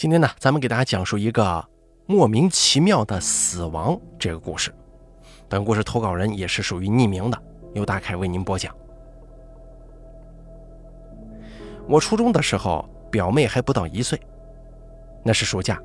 今天呢，咱们给大家讲述一个莫名其妙的死亡这个故事。本故事投稿人也是属于匿名的，由大凯为您播讲。我初中的时候，表妹还不到一岁，那是暑假，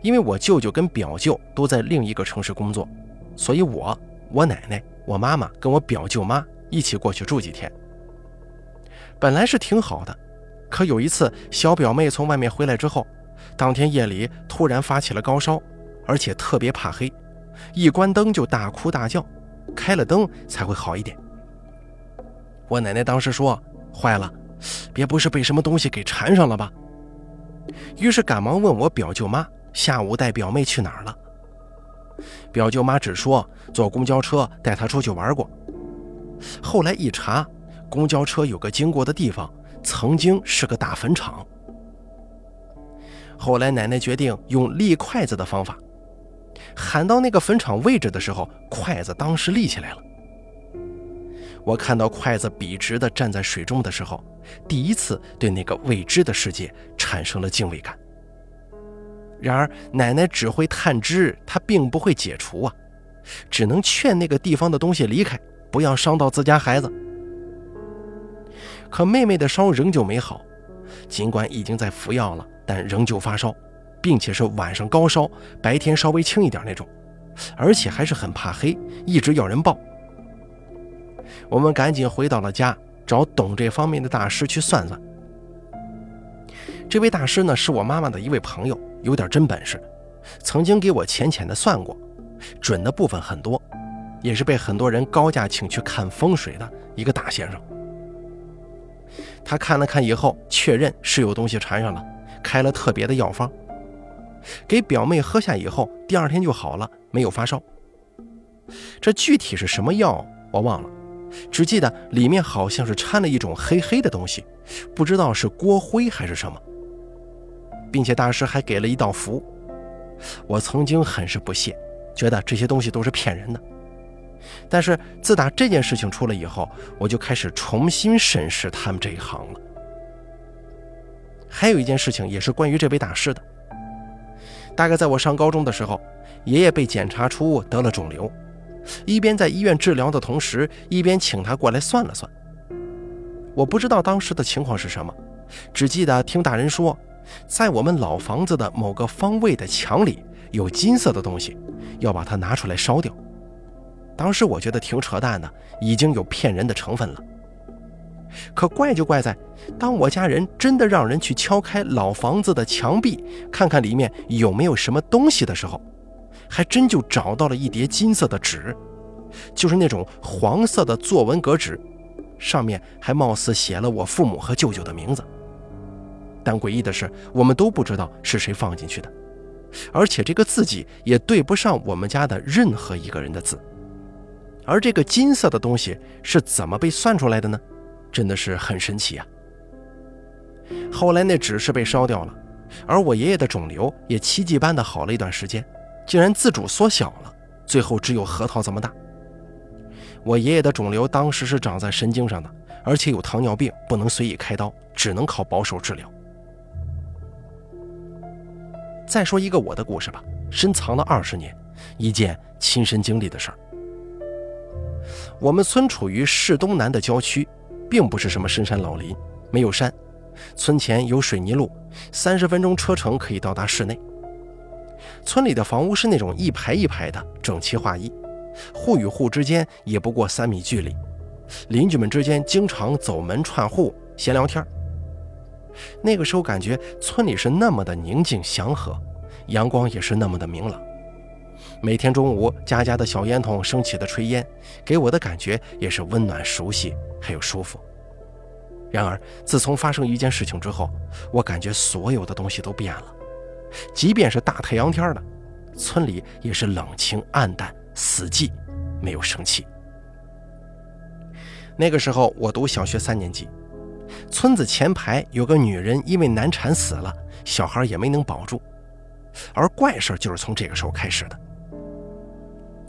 因为我舅舅跟表舅都在另一个城市工作，所以我、我奶奶、我妈妈跟我表舅妈一起过去住几天。本来是挺好的，可有一次小表妹从外面回来之后。当天夜里突然发起了高烧，而且特别怕黑，一关灯就大哭大叫，开了灯才会好一点。我奶奶当时说：“坏了，别不是被什么东西给缠上了吧？”于是赶忙问我表舅妈下午带表妹去哪儿了。表舅妈只说坐公交车带她出去玩过。后来一查，公交车有个经过的地方，曾经是个大坟场。后来奶奶决定用立筷子的方法，喊到那个坟场位置的时候，筷子当时立起来了。我看到筷子笔直地站在水中的时候，第一次对那个未知的世界产生了敬畏感。然而奶奶只会探知，她并不会解除啊，只能劝那个地方的东西离开，不要伤到自家孩子。可妹妹的烧仍旧没好，尽管已经在服药了。但仍旧发烧，并且是晚上高烧，白天稍微轻一点那种，而且还是很怕黑，一直要人抱。我们赶紧回到了家，找懂这方面的大师去算算。这位大师呢，是我妈妈的一位朋友，有点真本事，曾经给我浅浅的算过，准的部分很多，也是被很多人高价请去看风水的一个大先生。他看了看以后，确认是有东西缠上了。开了特别的药方，给表妹喝下以后，第二天就好了，没有发烧。这具体是什么药我忘了，只记得里面好像是掺了一种黑黑的东西，不知道是锅灰还是什么，并且大师还给了一道符。我曾经很是不屑，觉得这些东西都是骗人的。但是自打这件事情出了以后，我就开始重新审视他们这一行了。还有一件事情也是关于这位大师的。大概在我上高中的时候，爷爷被检查出得了肿瘤，一边在医院治疗的同时，一边请他过来算了算。我不知道当时的情况是什么，只记得听大人说，在我们老房子的某个方位的墙里有金色的东西，要把它拿出来烧掉。当时我觉得挺扯淡的，已经有骗人的成分了。可怪就怪在，当我家人真的让人去敲开老房子的墙壁，看看里面有没有什么东西的时候，还真就找到了一叠金色的纸，就是那种黄色的作文格纸，上面还貌似写了我父母和舅舅的名字。但诡异的是，我们都不知道是谁放进去的，而且这个字迹也对不上我们家的任何一个人的字。而这个金色的东西是怎么被算出来的呢？真的是很神奇呀！后来那纸是被烧掉了，而我爷爷的肿瘤也奇迹般的好了一段时间，竟然自主缩小了，最后只有核桃这么大。我爷爷的肿瘤当时是长在神经上的，而且有糖尿病，不能随意开刀，只能靠保守治疗。再说一个我的故事吧，深藏了二十年，一件亲身经历的事儿。我们村处于市东南的郊区。并不是什么深山老林，没有山，村前有水泥路，三十分钟车程可以到达市内。村里的房屋是那种一排一排的，整齐划一，户与户之间也不过三米距离，邻居们之间经常走门串户闲聊天。那个时候感觉村里是那么的宁静祥和，阳光也是那么的明朗。每天中午，家家的小烟筒升起的炊烟，给我的感觉也是温暖、熟悉，还有舒服。然而，自从发生一件事情之后，我感觉所有的东西都变了。即便是大太阳天的，村里也是冷清暗淡、死寂，没有生气。那个时候，我读小学三年级，村子前排有个女人因为难产死了，小孩也没能保住，而怪事就是从这个时候开始的。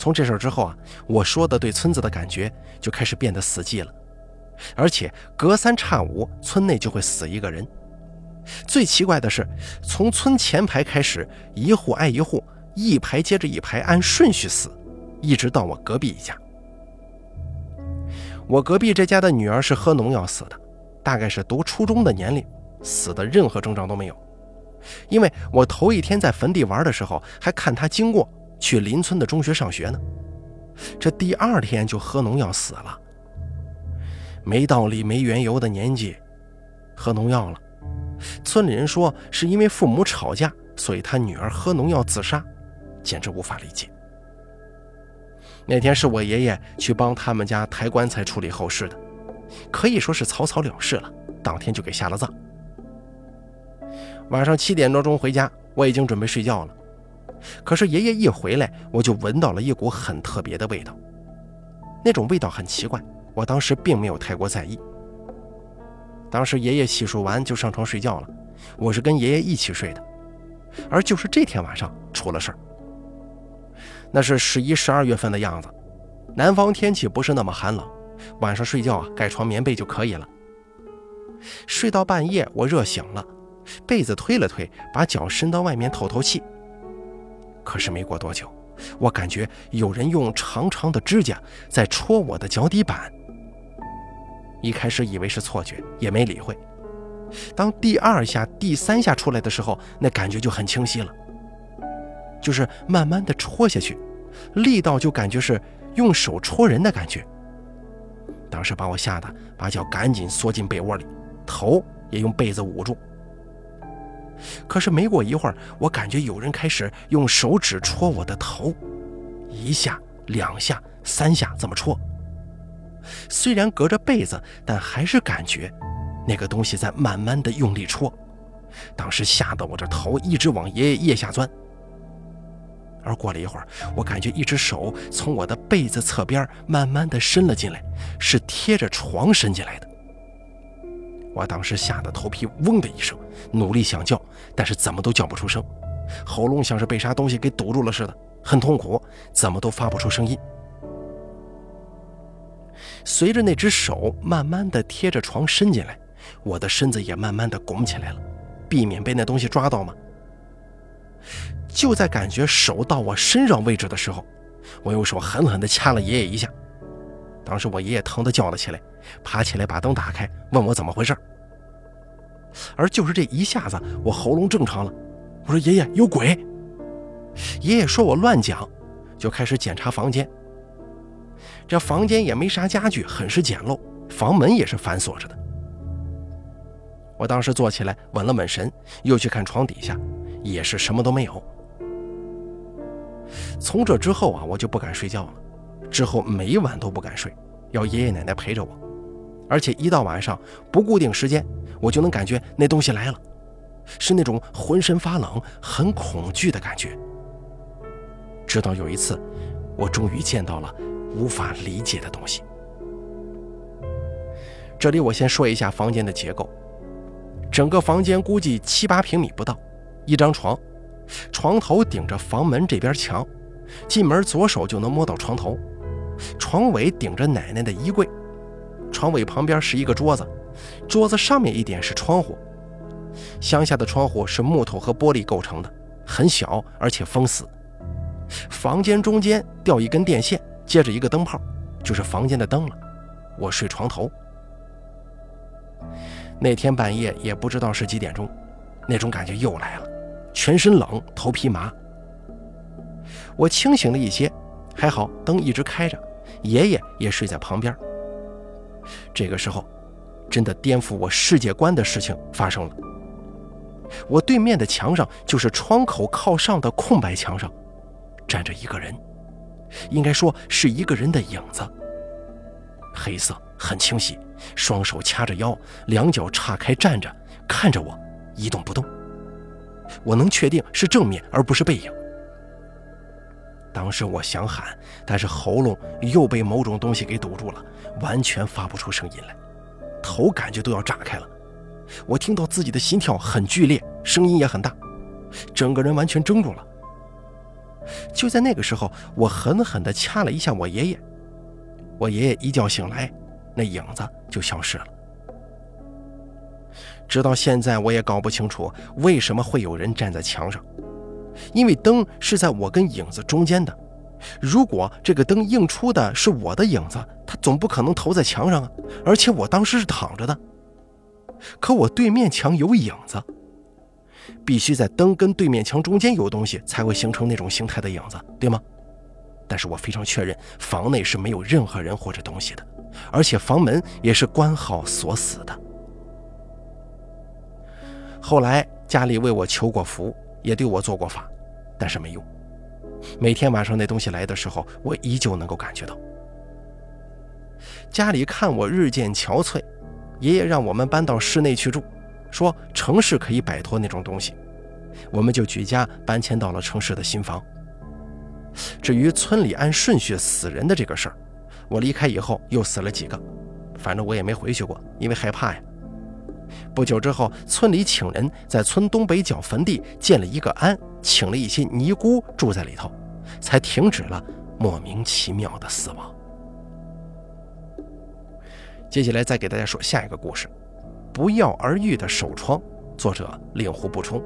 从这事之后啊，我说的对村子的感觉就开始变得死寂了，而且隔三差五村内就会死一个人。最奇怪的是，从村前排开始，一户挨一户，一排接着一排，按顺序死，一直到我隔壁一家。我隔壁这家的女儿是喝农药死的，大概是读初中的年龄，死的任何征兆都没有。因为我头一天在坟地玩的时候，还看她经过去邻村的中学上学呢，这第二天就喝农药死了。没道理、没缘由的年纪，喝农药了。村里人说是因为父母吵架，所以他女儿喝农药自杀，简直无法理解。那天是我爷爷去帮他们家抬棺材、处理后事的，可以说是草草了事了，当天就给下了葬。晚上七点多钟回家，我已经准备睡觉了，可是爷爷一回来，我就闻到了一股很特别的味道，那种味道很奇怪。我当时并没有太过在意。当时爷爷洗漱完就上床睡觉了，我是跟爷爷一起睡的。而就是这天晚上出了事儿。那是十一、十二月份的样子，南方天气不是那么寒冷，晚上睡觉啊盖床棉被就可以了。睡到半夜我热醒了，被子推了推，把脚伸到外面透透气。可是没过多久，我感觉有人用长长的指甲在戳我的脚底板。一开始以为是错觉，也没理会。当第二下、第三下出来的时候，那感觉就很清晰了，就是慢慢的戳下去，力道就感觉是用手戳人的感觉。当时把我吓得把脚赶紧缩进被窝里，头也用被子捂住。可是没过一会儿，我感觉有人开始用手指戳我的头，一下、两下、三下，这么戳。虽然隔着被子，但还是感觉那个东西在慢慢的用力戳。当时吓得我这头一直往爷爷腋下钻。而过了一会儿，我感觉一只手从我的被子侧边慢慢的伸了进来，是贴着床伸进来的。我当时吓得头皮嗡的一声，努力想叫，但是怎么都叫不出声，喉咙像是被啥东西给堵住了似的，很痛苦，怎么都发不出声音。随着那只手慢慢的贴着床伸进来，我的身子也慢慢的拱起来了，避免被那东西抓到嘛。就在感觉手到我身上位置的时候，我用手狠狠地掐了爷爷一下。当时我爷爷疼得叫了起来，爬起来把灯打开，问我怎么回事。而就是这一下子，我喉咙正常了。我说：“爷爷有鬼。”爷爷说我乱讲，就开始检查房间。这房间也没啥家具，很是简陋，房门也是反锁着的。我当时坐起来稳了稳神，又去看床底下，也是什么都没有。从这之后啊，我就不敢睡觉了，之后每晚都不敢睡，要爷爷奶奶陪着我，而且一到晚上不固定时间，我就能感觉那东西来了，是那种浑身发冷、很恐惧的感觉。直到有一次，我终于见到了。无法理解的东西。这里我先说一下房间的结构，整个房间估计七八平米不到，一张床，床头顶着房门这边墙，进门左手就能摸到床头，床尾顶着奶奶的衣柜，床尾旁边是一个桌子，桌子上面一点是窗户，乡下的窗户是木头和玻璃构成的，很小而且封死，房间中间吊一根电线。接着一个灯泡，就是房间的灯了。我睡床头。那天半夜也不知道是几点钟，那种感觉又来了，全身冷，头皮麻。我清醒了一些，还好灯一直开着，爷爷也睡在旁边。这个时候，真的颠覆我世界观的事情发生了。我对面的墙上，就是窗口靠上的空白墙上，站着一个人。应该说是一个人的影子，黑色很清晰，双手掐着腰，两脚岔开站着，看着我，一动不动。我能确定是正面而不是背影。当时我想喊，但是喉咙又被某种东西给堵住了，完全发不出声音来，头感觉都要炸开了。我听到自己的心跳很剧烈，声音也很大，整个人完全怔住了。就在那个时候，我狠狠地掐了一下我爷爷。我爷爷一觉醒来，那影子就消失了。直到现在我也搞不清楚为什么会有人站在墙上，因为灯是在我跟影子中间的。如果这个灯映出的是我的影子，它总不可能投在墙上啊！而且我当时是躺着的，可我对面墙有影子，必须在灯跟对面墙中间有东西才会形成那种形态的影子，对吗？但是我非常确认，房内是没有任何人或者东西的，而且房门也是关好锁死的。后来家里为我求过福，也对我做过法，但是没用。每天晚上那东西来的时候，我依旧能够感觉到。家里看我日渐憔悴，爷爷让我们搬到市内去住，说城市可以摆脱那种东西，我们就举家搬迁到了城市的新房。至于村里按顺序死人的这个事儿，我离开以后又死了几个，反正我也没回去过，因为害怕呀。不久之后，村里请人在村东北角坟地建了一个庵，请了一些尼姑住在里头，才停止了莫名其妙的死亡。接下来再给大家说下一个故事，《不药而愈的手疮》，作者令狐不冲。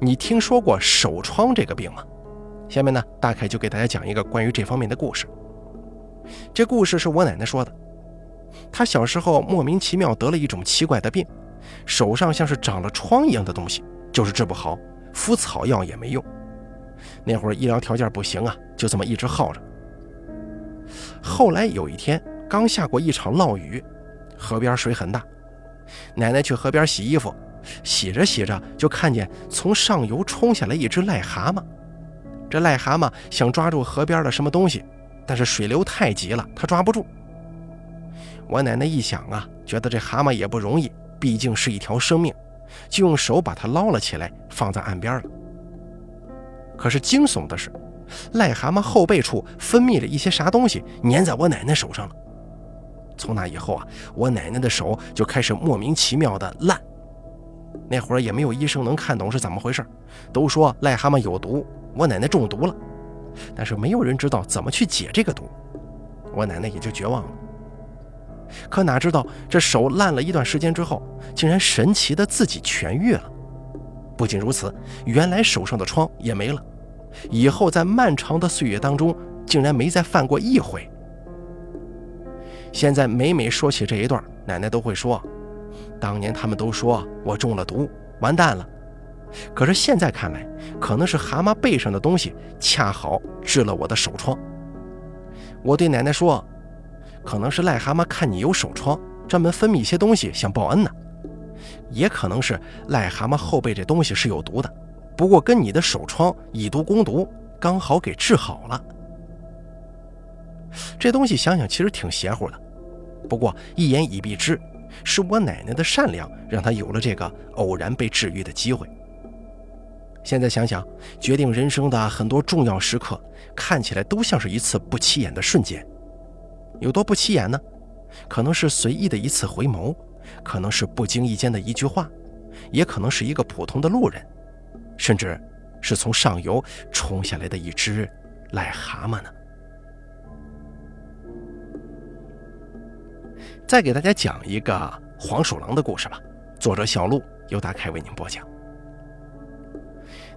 你听说过手疮这个病吗？下面呢，大概就给大家讲一个关于这方面的故事。这故事是我奶奶说的。他小时候莫名其妙得了一种奇怪的病，手上像是长了疮一样的东西，就是治不好，敷草药也没用。那会儿医疗条件不行啊，就这么一直耗着。后来有一天，刚下过一场涝雨，河边水很大，奶奶去河边洗衣服，洗着洗着就看见从上游冲下来一只癞蛤蟆。这癞蛤蟆想抓住河边的什么东西，但是水流太急了，它抓不住。我奶奶一想啊，觉得这蛤蟆也不容易，毕竟是一条生命，就用手把它捞了起来，放在岸边了。可是惊悚的是，癞蛤蟆后背处分泌了一些啥东西，粘在我奶奶手上了。从那以后啊，我奶奶的手就开始莫名其妙的烂。那会儿也没有医生能看懂是怎么回事，都说癞蛤蟆有毒，我奶奶中毒了，但是没有人知道怎么去解这个毒，我奶奶也就绝望了。可哪知道，这手烂了一段时间之后，竟然神奇的自己痊愈了。不仅如此，原来手上的疮也没了，以后在漫长的岁月当中，竟然没再犯过一回。现在每每说起这一段，奶奶都会说：“当年他们都说我中了毒，完蛋了。可是现在看来，可能是蛤蟆背上的东西恰好治了我的手疮。”我对奶奶说。可能是癞蛤蟆看你有手疮，专门分泌一些东西想报恩呢；也可能是癞蛤蟆后背这东西是有毒的，不过跟你的手疮以毒攻毒，刚好给治好了。这东西想想其实挺邪乎的，不过一言以蔽之，是我奶奶的善良让她有了这个偶然被治愈的机会。现在想想，决定人生的很多重要时刻，看起来都像是一次不起眼的瞬间。有多不起眼呢？可能是随意的一次回眸，可能是不经意间的一句话，也可能是一个普通的路人，甚至是从上游冲下来的一只癞蛤蟆呢。再给大家讲一个黄鼠狼的故事吧。作者小鹿由大凯为您播讲。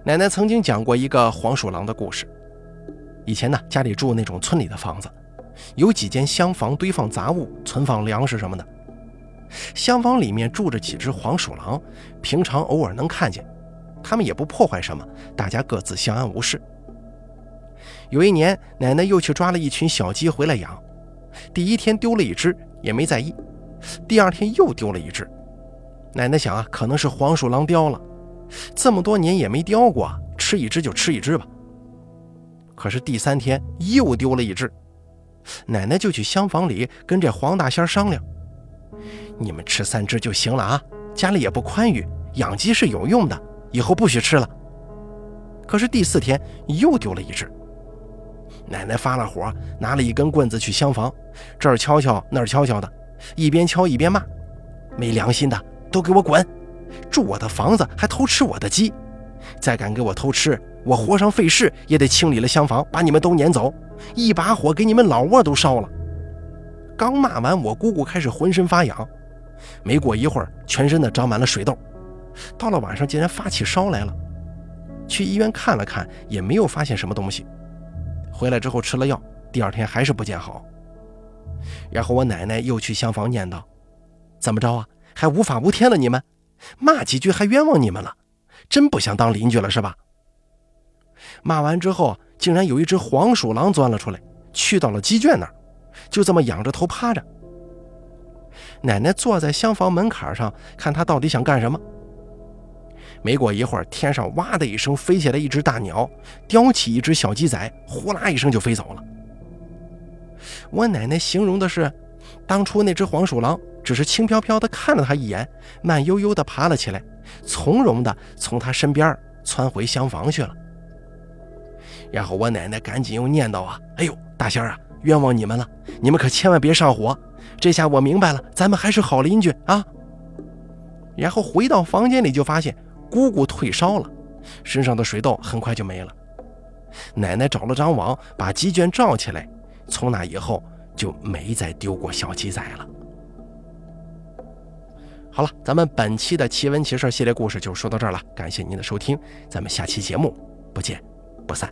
奶奶曾经讲过一个黄鼠狼的故事。以前呢，家里住那种村里的房子。有几间厢房堆放杂物、存放粮食什么的。厢房里面住着几只黄鼠狼，平常偶尔能看见，他们也不破坏什么，大家各自相安无事。有一年，奶奶又去抓了一群小鸡回来养，第一天丢了一只，也没在意；第二天又丢了一只，奶奶想啊，可能是黄鼠狼叼了，这么多年也没叼过，吃一只就吃一只吧。可是第三天又丢了一只。奶奶就去厢房里跟这黄大仙商量：“你们吃三只就行了啊，家里也不宽裕，养鸡是有用的，以后不许吃了。”可是第四天又丢了一只，奶奶发了火，拿了一根棍子去厢房，这儿敲敲那儿敲敲的，一边敲一边骂：“没良心的，都给我滚！住我的房子还偷吃我的鸡，再敢给我偷吃，我活上费事也得清理了厢房，把你们都撵走。”一把火给你们老窝都烧了。刚骂完，我姑姑开始浑身发痒，没过一会儿，全身的长满了水痘，到了晚上竟然发起烧来了。去医院看了看，也没有发现什么东西。回来之后吃了药，第二天还是不见好。然后我奶奶又去厢房念叨：“怎么着啊？还无法无天了？你们骂几句还冤枉你们了？真不想当邻居了是吧？”骂完之后，竟然有一只黄鼠狼钻了出来，去到了鸡圈那儿，就这么仰着头趴着。奶奶坐在厢房门槛上，看他到底想干什么。没过一会儿，天上哇的一声飞下来一只大鸟，叼起一只小鸡仔，呼啦一声就飞走了。我奶奶形容的是，当初那只黄鼠狼只是轻飘飘地看了他一眼，慢悠悠地爬了起来，从容地从他身边窜回厢房去了。然后我奶奶赶紧又念叨啊：“哎呦，大仙儿啊，冤枉你们了！你们可千万别上火。”这下我明白了，咱们还是好邻居啊。然后回到房间里，就发现姑姑退烧了，身上的水痘很快就没了。奶奶找了张网，把鸡圈罩起来，从那以后就没再丢过小鸡仔了。好了，咱们本期的奇闻奇事系列故事就说到这儿了，感谢您的收听，咱们下期节目不见不散。